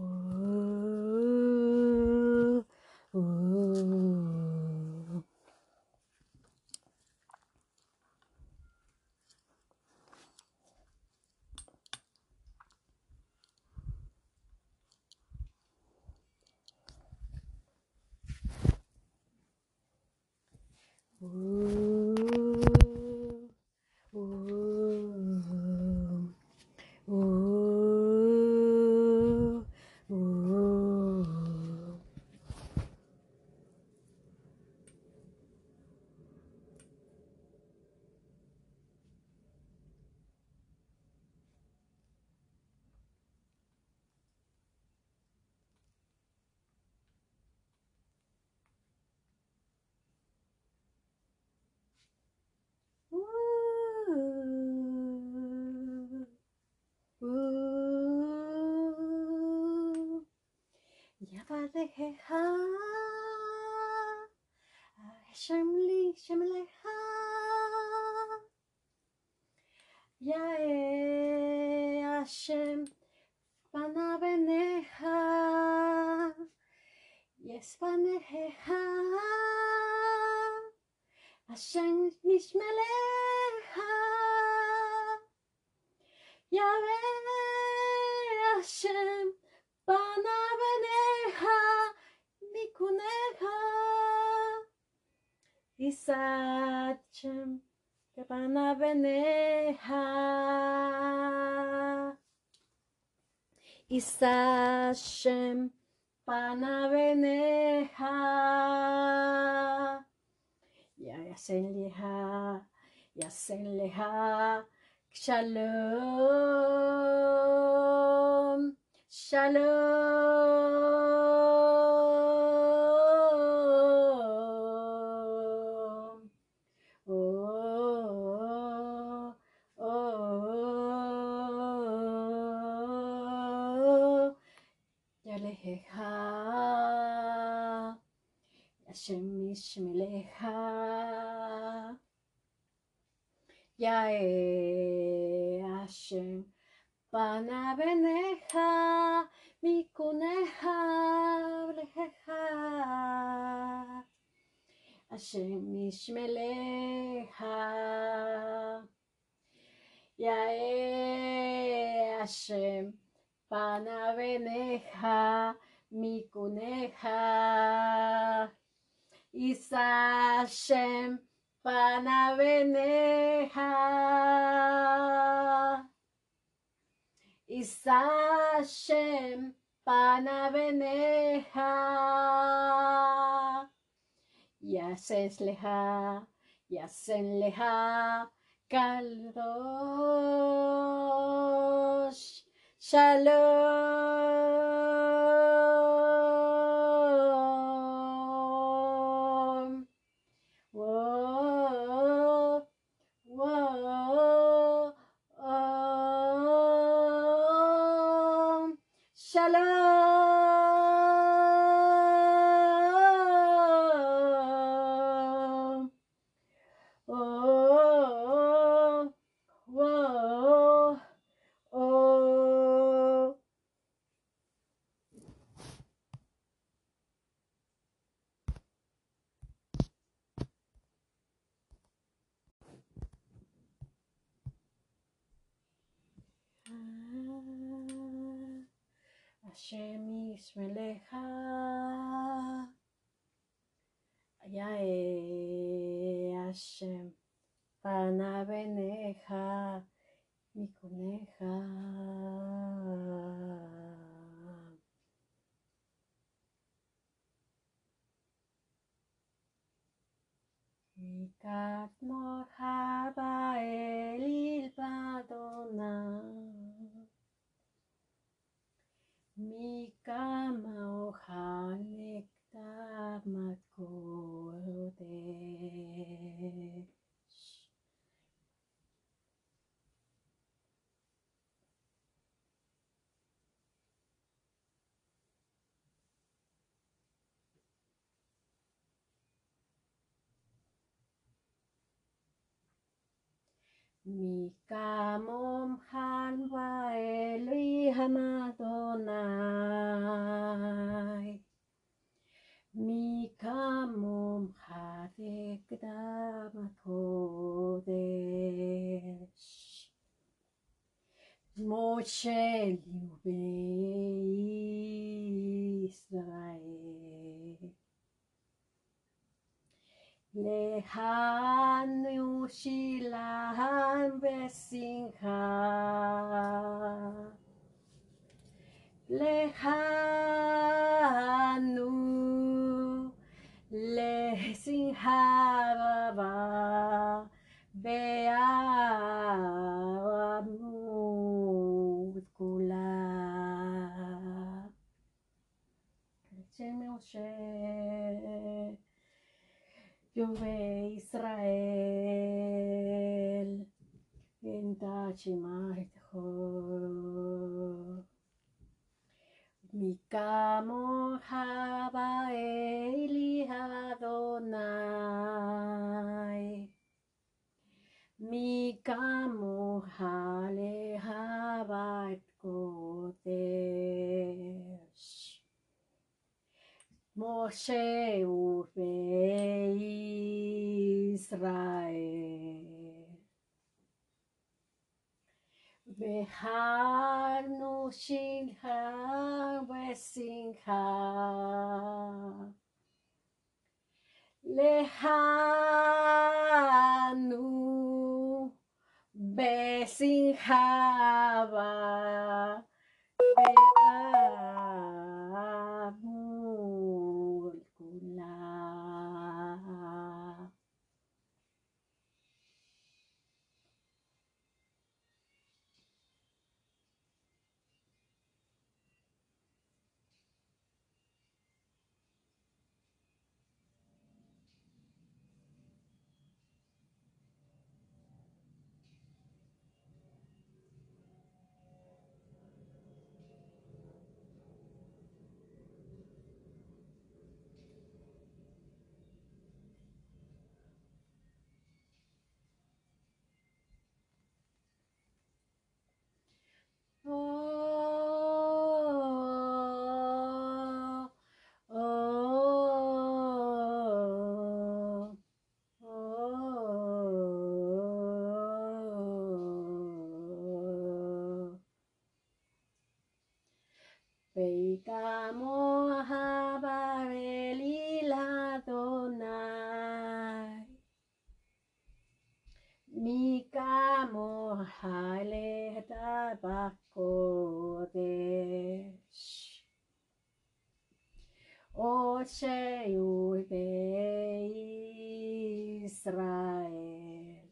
Oh. عليها شملي شمليها يا Hashem פנה בניך יש פניך השם נשמלך ירא השם פנה Mikuneha, Isachem, Panaveneha, Isachem, Panaveneha, Yasenleha, Yasenleha, Shalom, Shalom. שמלך, השם ישמלך, יאה השם פנה בניך, מיכונך ולך. השם ישמלך, יאה השם Hashem Panaveneha Mikuneha Isa Hashem Panaveneha Isa Hashem Panaveneha Yasesleha, Yasenleha, Kaldosh, Shalom. Hashem Yisraelecha Yae Hashem Panavenecha Mikunecha Mikat Mohaba Elil Padona Mikama Ohanekta Matkodesh Mikamomhan Waeli Hamadonai. Mikamom Hadekdamakodesh. Moshe Liubei Israel. 내 한우신랑 베싱하 내 한우 레싱하바 베아와 무구라 제명쉐 Yahweh Israel, Entachimaicho, Mikamo Haba Eli Adonai, Mikamo Kodesh. Moshe Ube Israel. Beharnu Shinha Besinha. Lehanu Besinhava. Peikamo habareli ladonai. Mikamo hale tabakodesh. Osheu be Israel.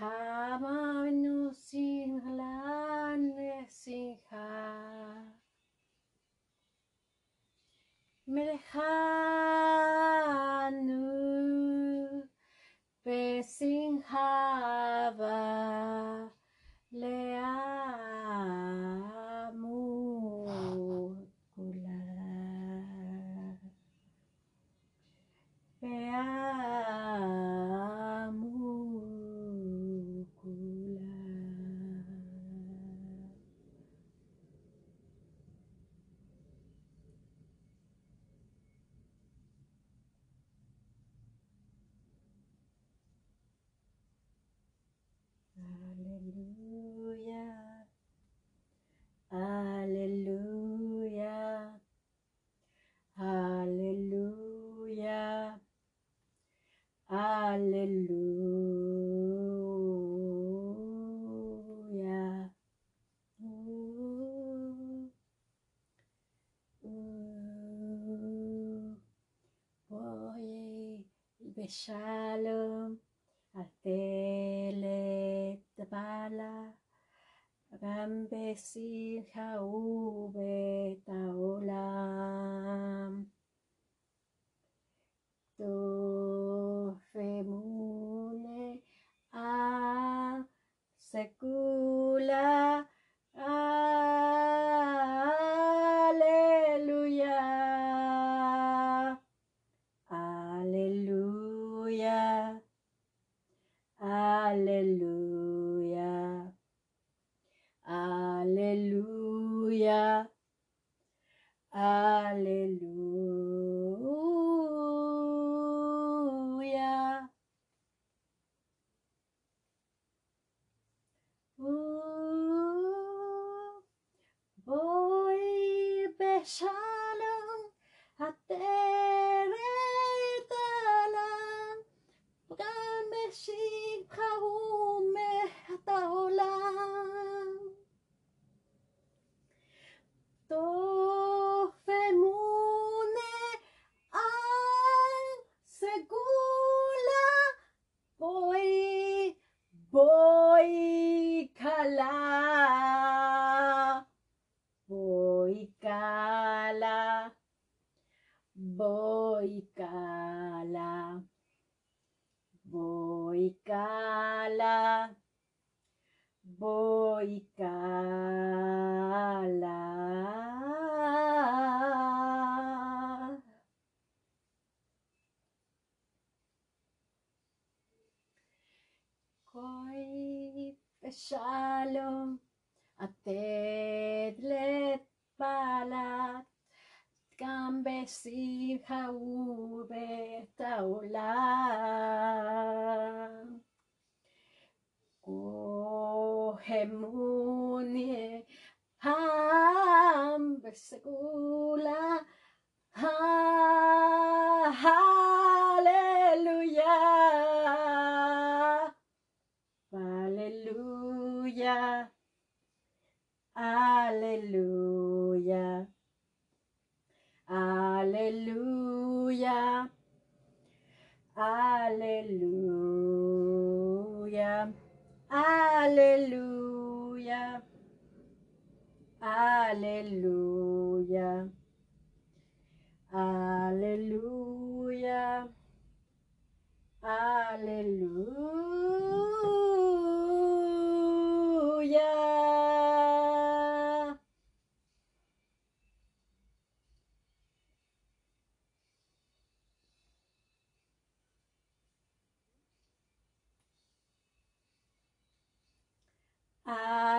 Hamanu sinhlan Singha, Melhanu pesinjava le Oye, beshalom, atele tabala, Rambesin haube taolam. To femune a secula. Aleluya. Aleluya. Uh, voy. Boicala, Boicala, Boicala. Koi peshalom, atet let palat. Gambesi jaube taula. Kuhemunie hambesekula hambesekula.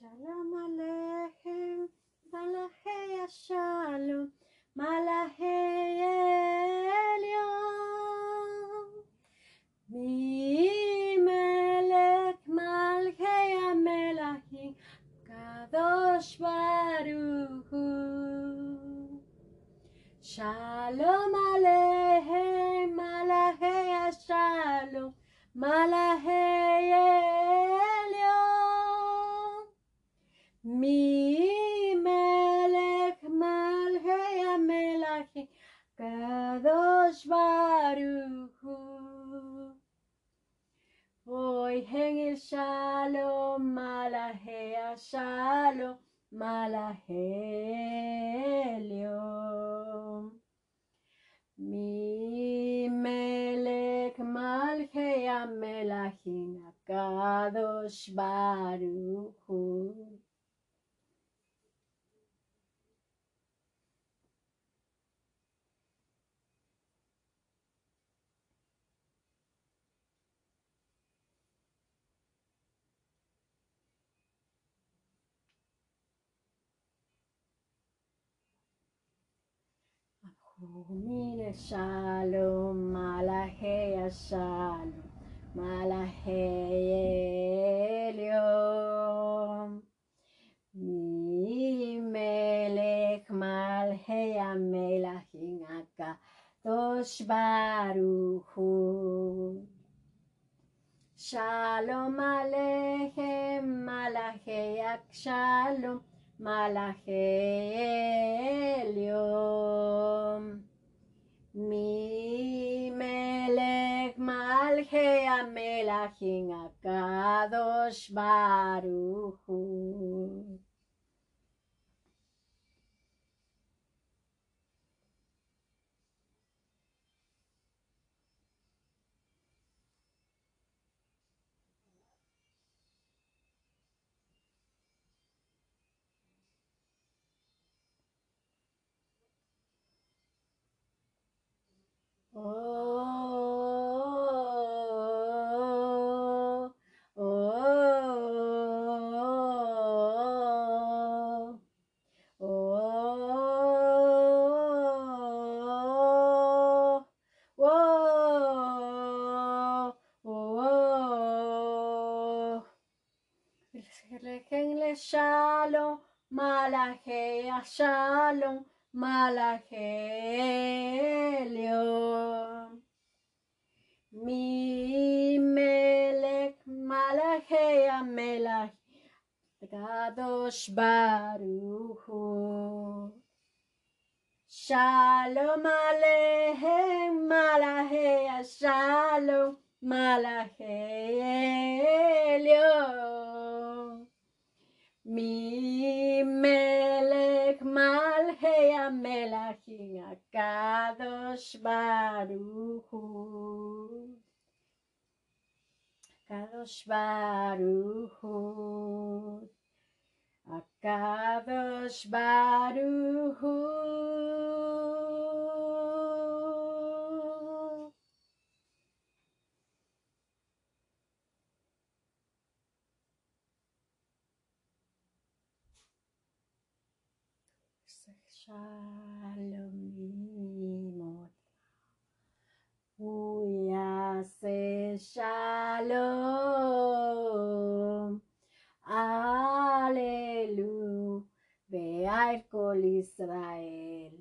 Shalom Aleichem, Malachei Shalom, Malachei Elion. Mi melech Malchei Amelachim, Kadosh Baruch Hu. Shalom Aleichem, Malachei Shalom, Malachei Μη μελεκ μάλ γε αμέλα γη, καδό σβαρου, ο γέγγι σ' άλλο. Μη μελεκ μάλ γε αμέλα γη, Ομίνε σάλο, μαλαχέα σάλο, μαλαχέα έλιο. Μη μελεχ, μαλαχέα μελαχινάκα, το σπαρούχου. Σάλο, μαλαχέ, μαλαχέα σάλο, μαλαχέα έλιο. Amelajin Akadosh Shalom Aleichem, Malache Shalom, Malache Elyon. Mi Melech Malche Amelachim Kadosh Baruch Hu. Kadosh Baruch Hu. Akadosh Baruch Hu. Shalom imot. Uyase shalom. Aleluya. Be'al kol Israel.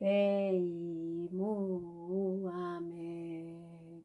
Beimu. Amén.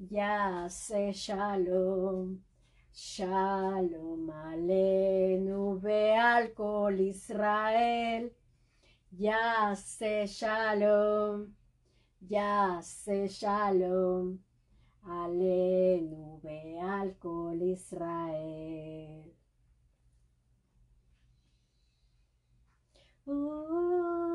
imova. Uya se shalom. Shalom, alenu be'al kol Israel, ya se shalom, ya se shalom, alenu be'al kol Israel. Ooh.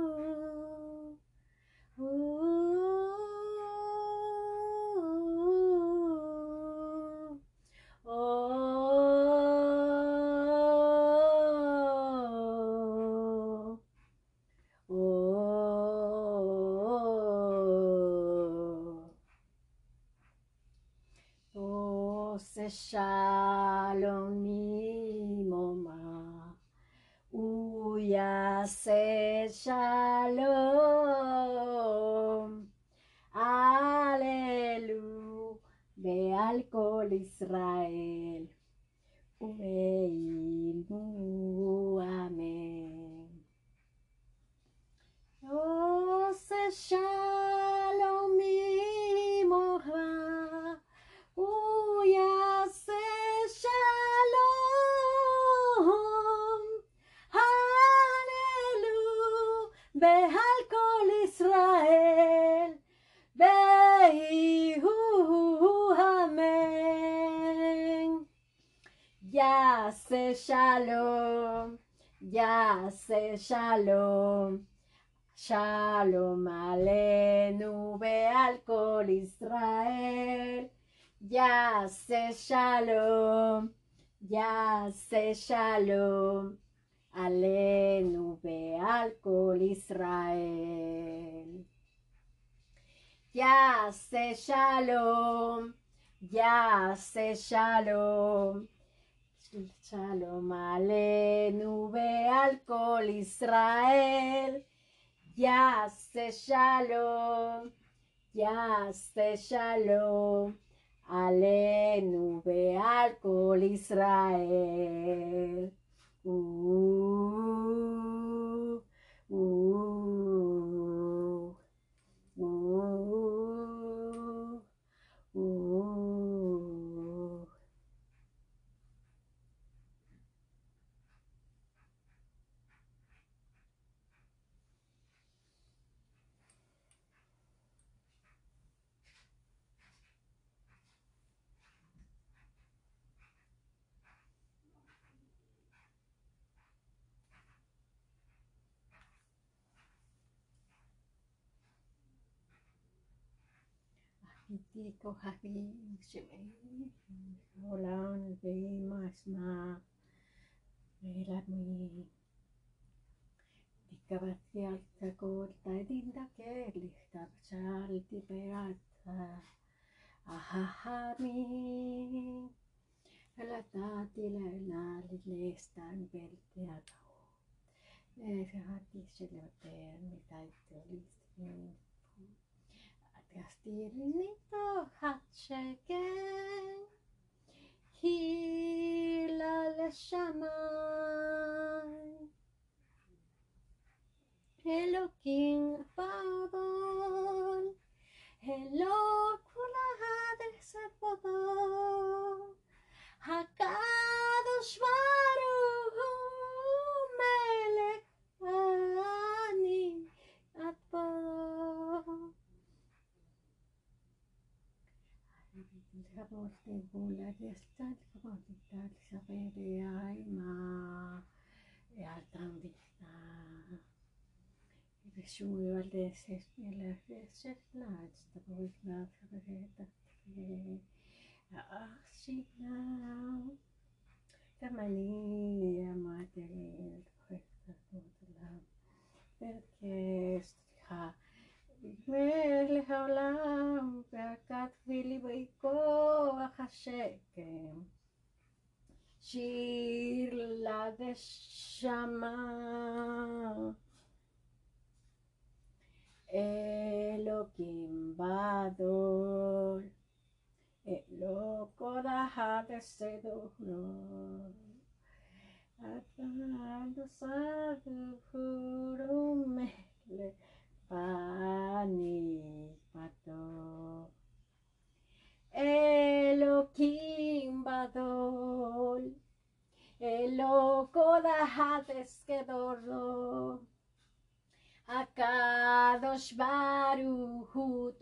Se shalom mimoma. Uya se shalom. Aleluya. Ya se shalom. Ya se shalom. Shalom alenu be'al kol Israel. Ya se shalom. Ya se shalom. Alenu be'al kol Israel. Ya se shalom. Ya se shalom. Shalom alenu kol Israel. Ya se shalom. Ya se shalom. Alenu kol Israel. Uh, uh, uh, Tito Javi, hola, nos vemos, ma, elad mui, tikkavat jalta kuulda, tinda keelihtab saldi peata. Ahahami, elad taadile, naalid leestan veel teada. see hatis selle peal, mida ta ütles. gastir nit o hat cheke hilal shamay estate comunitaria sapere ma e altandista e sui valdese e la fece slagsta poi ma La che assi now tamani e amate questa cosa perché sta quelle hablamos והכתבי בי כוח השקם. שיר לדשמה. אלוקים בדול, אלוקו הדסדולות. Adonai, Adonai, Adonai, מלך. Pani pato Elohim badol. Eloko dahades kedoro Akadosh baruhut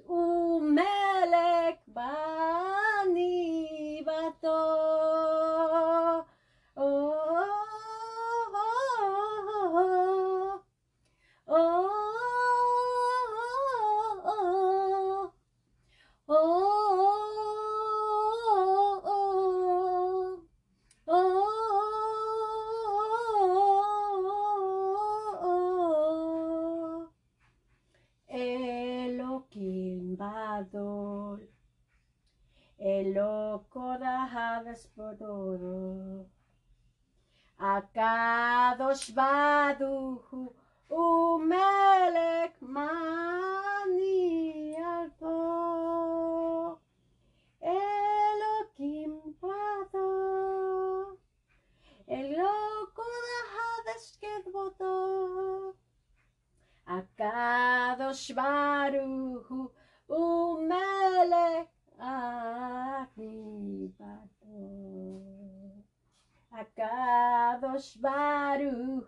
shvaruhu umele akibato. Akadosh Baruch